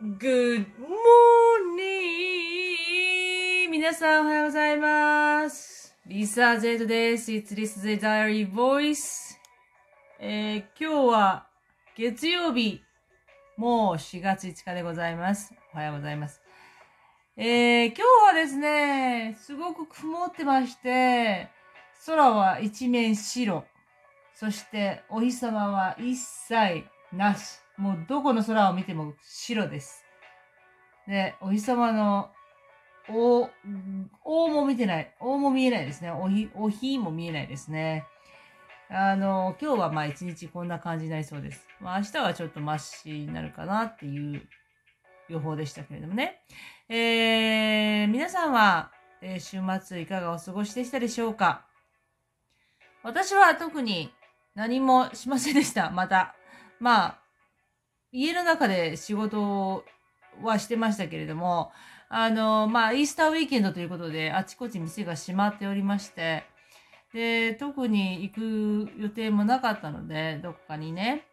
Good morning! 皆さんおはようございます。リサ・ゼイトです。It's Lisa the Diary Voice。えー、今日は月曜日、もう4月5日でございます。おはようございます。えー、今日はですね、すごく曇ってまして、空は一面白。そして、お日様は一切なし。もうどこの空を見ても白です。で、お日様の、お、おも見てない。おも見えないですね。おひ、お日も見えないですね。あの、今日はまあ一日こんな感じになりそうです。まあ明日はちょっとマシになるかなっていう予報でしたけれどもね。えー、皆さんは、えー週末いかがお過ごしでしたでしょうか？私は特に何もしませんでした。また。まあ、家の中で仕事はしてましたけれども、あの、まあ、イースターウィーケンドということで、あちこち店が閉まっておりまして、で、特に行く予定もなかったので、どこかにね、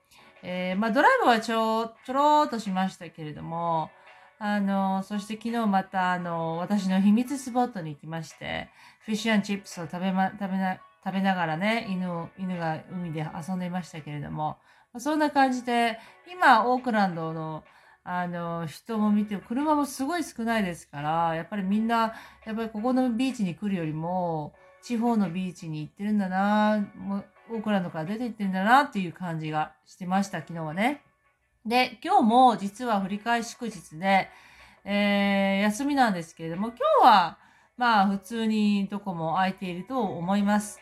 えーまあ、ドライブはちょ、ちょろーっとしましたけれども、あの、そして昨日また、あの、私の秘密スポットに行きまして、フィッシュチップスを食べま、食べな、食べながらね、犬、犬が海で遊んでいましたけれども、そんな感じで、今、オークランドの、あの、人も見て、車もすごい少ないですから、やっぱりみんな、やっぱりここのビーチに来るよりも、地方のビーチに行ってるんだな、もうオークランドから出て行ってるんだなっていう感じがしてました、昨日はね。で、今日も実は振り替え祝日で、えー、休みなんですけれども、今日は、まあ普通にどこも空いていると思います。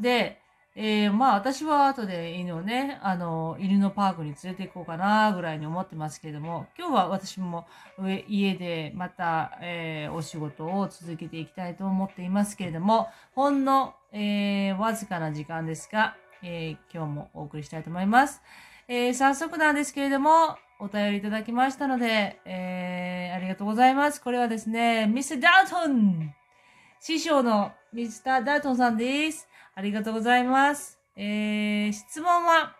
で、えー、まあ私は後で犬をね、あの、犬のパークに連れて行こうかなぐらいに思ってますけれども、今日は私も上家でまた、えーお仕事を続けていきたいと思っていますけれども、ほんの、えーわずかな時間ですが、え今日もお送りしたいと思います。え早速なんですけれども、お便りいただきましたので、えありがとうございます。これはですね、ミス・ダートン師匠のミスター・ダートンさんです。ありがとうございます。えー、質問は、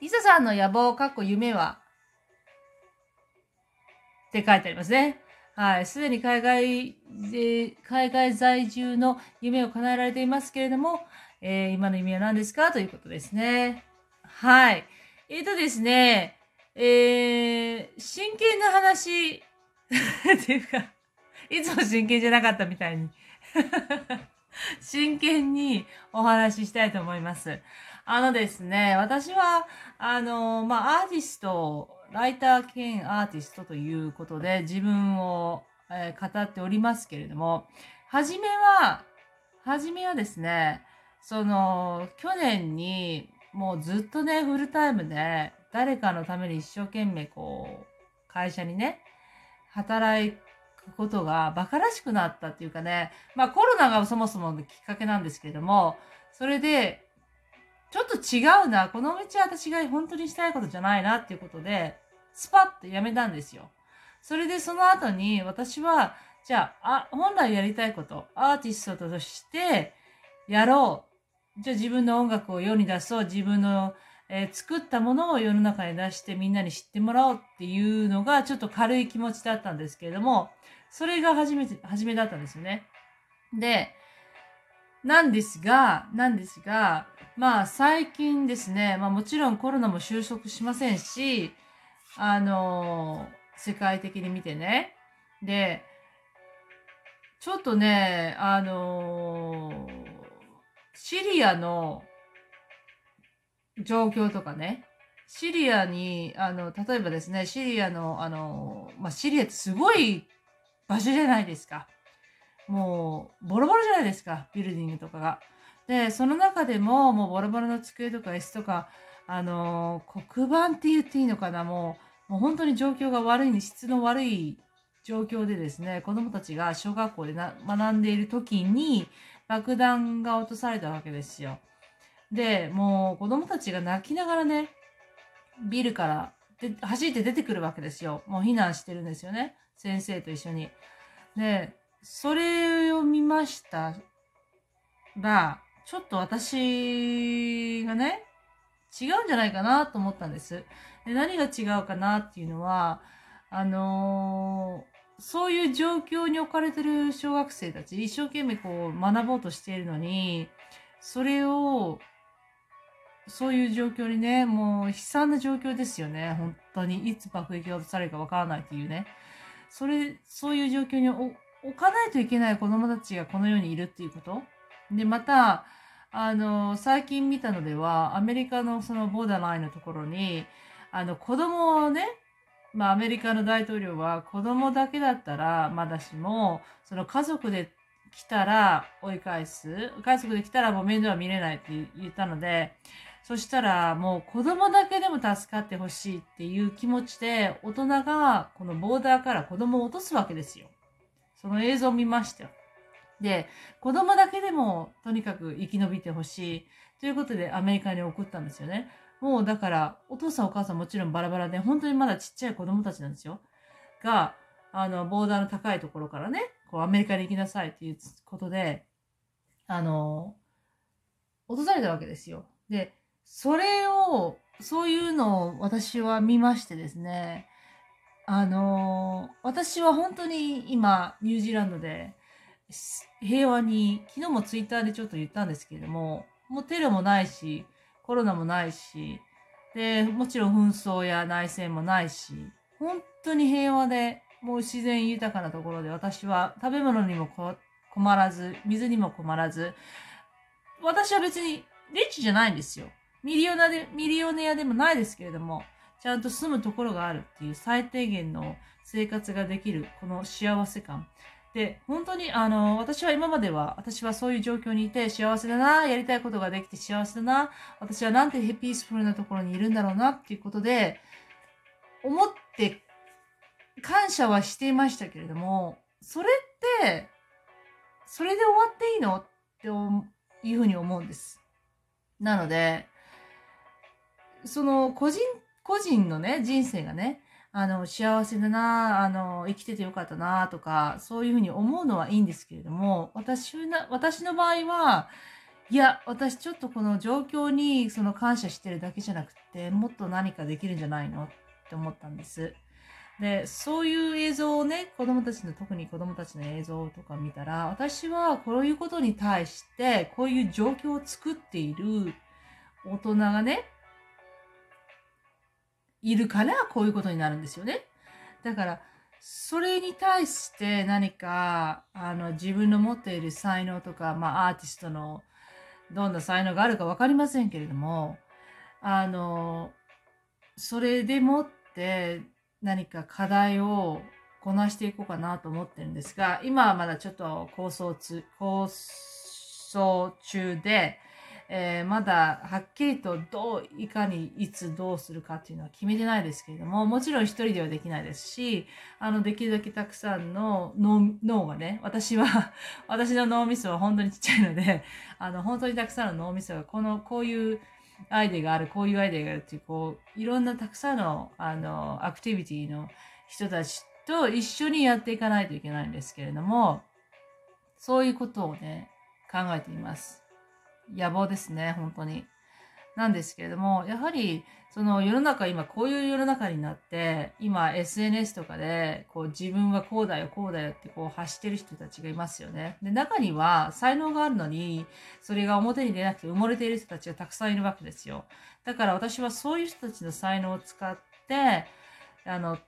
リサさんの野望、かっこ夢は？って書いてありますね。はい。すでに海外で、海外在住の夢を叶えられていますけれども、えー今の夢は何ですか？ということですね。はい。えーとですね、えー、真剣な話、っていうか、いつも真剣じゃなかったみたいに。真剣にお話ししたいと思います。あのですね、私は、あの、まあ、アーティスト、ライター兼アーティストということで自分を、えー語っておりますけれども、はじめは、はじめはですね、その、去年に、もうずっとね、フルタイムで、誰かのために一生懸命こう、会社にね、働くことが馬鹿らしくなったっていうかね、まあコロナがそもそものきっかけなんですけれども、それで、ちょっと違うな、この道は私が本当にしたいことじゃないなっていうことで、スパッとやめたんですよ。それでその後に私は、じゃあ、あ本来やりたいこと、アーティストとしてやろう。じゃあ自分の音楽を世に出そう。自分の、えー作ったものを世の中に出してみんなに知ってもらおうっていうのがちょっと軽い気持ちだったんですけれども、それが初めて、初めだったんですよね。で、なんですが、なんですが、まあ最近ですね、まあもちろんコロナも収束しませんし、あの世界的に見てね。で、ちょっとね、あのシリアの状況とかね、シリアに、あの、例えばですね、シリアの、あの、まあ、シリアってすごい場所じゃないですか。もう、ボロボロじゃないですか、ビルディングとかが。で、その中でも、もうボロボロの机とか椅子とか、あの黒板って言っていいのかな、もう、もう本当に状況が悪い、質の悪い状況でですね、子供たちが小学校でな学んでいる時に爆弾が落とされたわけですよ。で、もう子供たちが泣きながらね、ビルからで走って出てくるわけですよ。もう避難してるんですよね。先生と一緒に。で、それを見ましたら、ちょっと私がね、違うんじゃないかなと思ったんです。で何が違うかなっていうのは、あのーそういう状況に置かれてる小学生たち、一生懸命こう学ぼうとしているのに、それを、そういう状況にね、もう悲惨な状況ですよね。本当に。いつ爆撃が落とされるかわからないっていうね。それ、そういう状況に置かないといけない子供たちがこの世にいるっていうこと。で、また、あの、最近見たのでは、アメリカのそのボーダーラインのところに、あの、子供をね、まあ、アメリカの大統領は子供だけだったらまだしも、その家族で来たら追い返す。家族で来たらもう面倒は見れないって言ったので、そしたらもう子供だけでも助かってほしいっていう気持ちで、大人がこのボーダーから子供を落とすわけですよ。その映像を見ましたよ。で、子供だけでもとにかく生き延びてほしい。ということでアメリカに送ったんですよね。もうだから、お父さんお母さんもちろんバラバラで、本当にまだちっちゃい子供たちなんですよ。が、あの、ボーダーの高いところからね、こうアメリカに行きなさいっていうことで、あの、落とされたわけですよ。で、それを、そういうのを私は見ましてですね、あの、私は本当に今、ニュージーランドで、平和に、昨日もツイッターでちょっと言ったんですけれども、もうテロもないし、コロナもないし、で、もちろん紛争や内戦もないし、本当に平和で、もう自然豊かなところで私は食べ物にも困らず、水にも困らず、私は別にリッチじゃないんですよ。ミリオネで、ミリオネアでもないですけれども、ちゃんと住むところがあるっていう最低限の生活ができる、この幸せ感。で、本当に、あの、私は今までは、私はそういう状況にいて幸せだな、やりたいことができて幸せだな、私はなんてピースフルなところにいるんだろうなっていうことで、思って感謝はしていましたけれども、それって、それで終わっていいの？っていうふうに思うんです。なので、その個人、個人のね、人生がね、あの、幸せだな、あの、生きててよかったな、とか、そういうふうに思うのはいいんですけれども、私な、私の場合は、いや、私ちょっとこの状況にその感謝してるだけじゃなくて、もっと何かできるんじゃないのって思ったんです。で、そういう映像をね、子供たちの、特に子供たちの映像とか見たら、私はこういうことに対して、こういう状況を作っている大人がね、いるからこういうことになるんですよね。だから、それに対して何か、あの、自分の持っている才能とか、まあ、アーティストのどんな才能があるかわかりませんけれども、あの、それでもって何か課題をこなしていこうかなと思ってるんですが、今はまだちょっと構想中、構想中で、えー、まだはっきりとどう、いかにいつどうするかっていうのは決めてないですけれども、もちろん一人ではできないですし、あの、できるだけたくさんの脳がね、私は私の脳みそは本当にちっちゃいので、あの、本当にたくさんの脳みそが、この、こういうアイデアがある、こういうアイデアがあるっていう、こう、いろんなたくさんの、あの、アクティビティの人たちと一緒にやっていかないといけないんですけれども、そういうことをね、考えています。野望ですね、本当に。なんですけれども、やはり、その世の中、今こういう世の中になって、今 SNS とかで、こう自分はこうだよ、こうだよってこう発してる人たちがいますよね。で、中には才能があるのに、それが表に出なくて埋もれている人たちがたくさんいるわけですよ。だから私はそういう人たちの才能を使って、あの、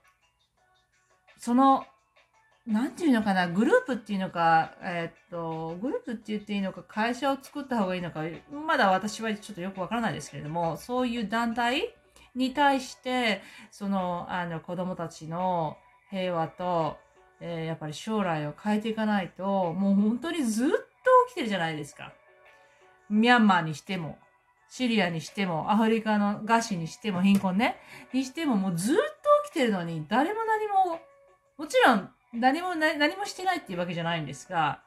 そのなんていうのかな、グループっていうのか、えー、っと、グループって言っていいのか、会社を作った方がいいのか、まだ私はちょっとよくわからないですけれども、そういう団体に対して、その、あの、子供たちの平和と、えー、やっぱり将来を変えていかないと、もう本当にずっと起きてるじゃないですか。ミャンマーにしても、シリアにしても、アフリカの餓死にしても、貧困ね、にしても、もうずっと起きてるのに、誰も何も、もちろん何も何もしてないっていうわけじゃないんですが、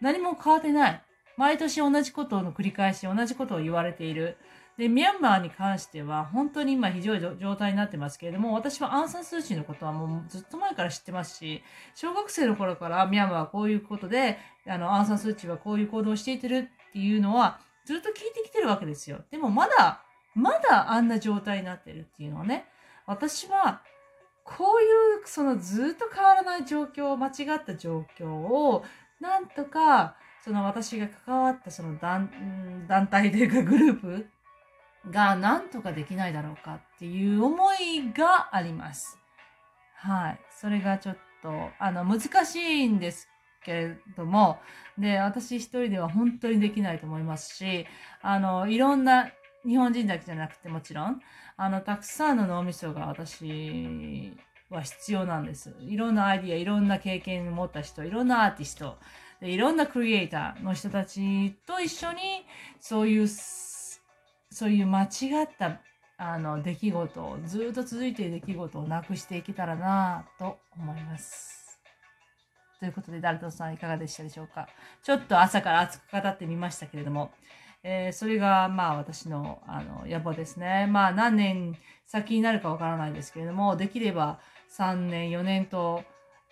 何も変わってない。毎年同じことの繰り返し、同じことを言われている。で、ミャンマーに関しては、本当に今非常に状態になってますけれども、私はアンサンスーチーのことはもうずっと前から知ってますし、小学生の頃からミャンマーはこういうことで、あの、アンサンスーチーはこういう行動をしていてるっていうのは、ずっと聞いてきてるわけですよ。でもまだ、まだあんな状態になってるっていうのはね、私はこういうそのずっと変わらない状況、間違った状況を、なんとか、その私が関わったその団団体というかグループがなんとかできないだろうかっていう思いがあります。はい。それがちょっと、あの、難しいんですけれども、で、私一人では本当にできないと思いますし、あの、いろんな、日本人だけじゃなくてもちろん、あの、たくさんの脳みそが私は必要なんです。いろんなアイディア、いろんな経験を持った人、いろんなアーティスト、でいろんなクリエイターの人たちと一緒に、そういう、そういう間違ったあの出来事を、ずっと続いている出来事をなくしていけたらなと思います。ということで、ダルトンさんいかがでしたでしょうか？ちょっと朝から熱く語ってみましたけれども、えー、それがまあ私のあの野望ですね。まあ何年先になるかわからないですけれども、できれば3年、4年と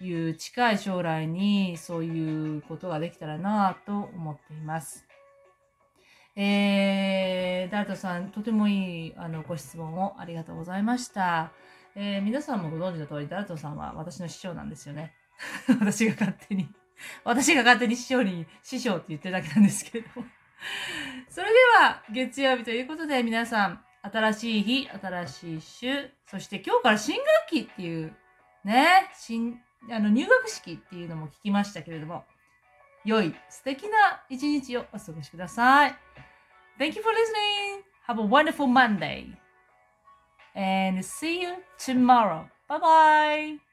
いう近い将来にそういうことができたらなと思っています。えー、ダルトさん、とてもいいあのご質問をありがとうございました。えー、皆さんもご存知の通り、ダルトさんは私の師匠なんですよね。私が勝手に私が勝手に師匠に、師匠って言ってるだけなんですけれども それでは、月曜日ということで、皆さん、新しい日、新しい週、そして今日から新学期っていう、ね、新、あの、入学式っていうのも聞きましたけれども、良い、素敵な一日をお過ごしください。Thank you for listening. Have a wonderful Monday. And see you tomorrow. Bye bye.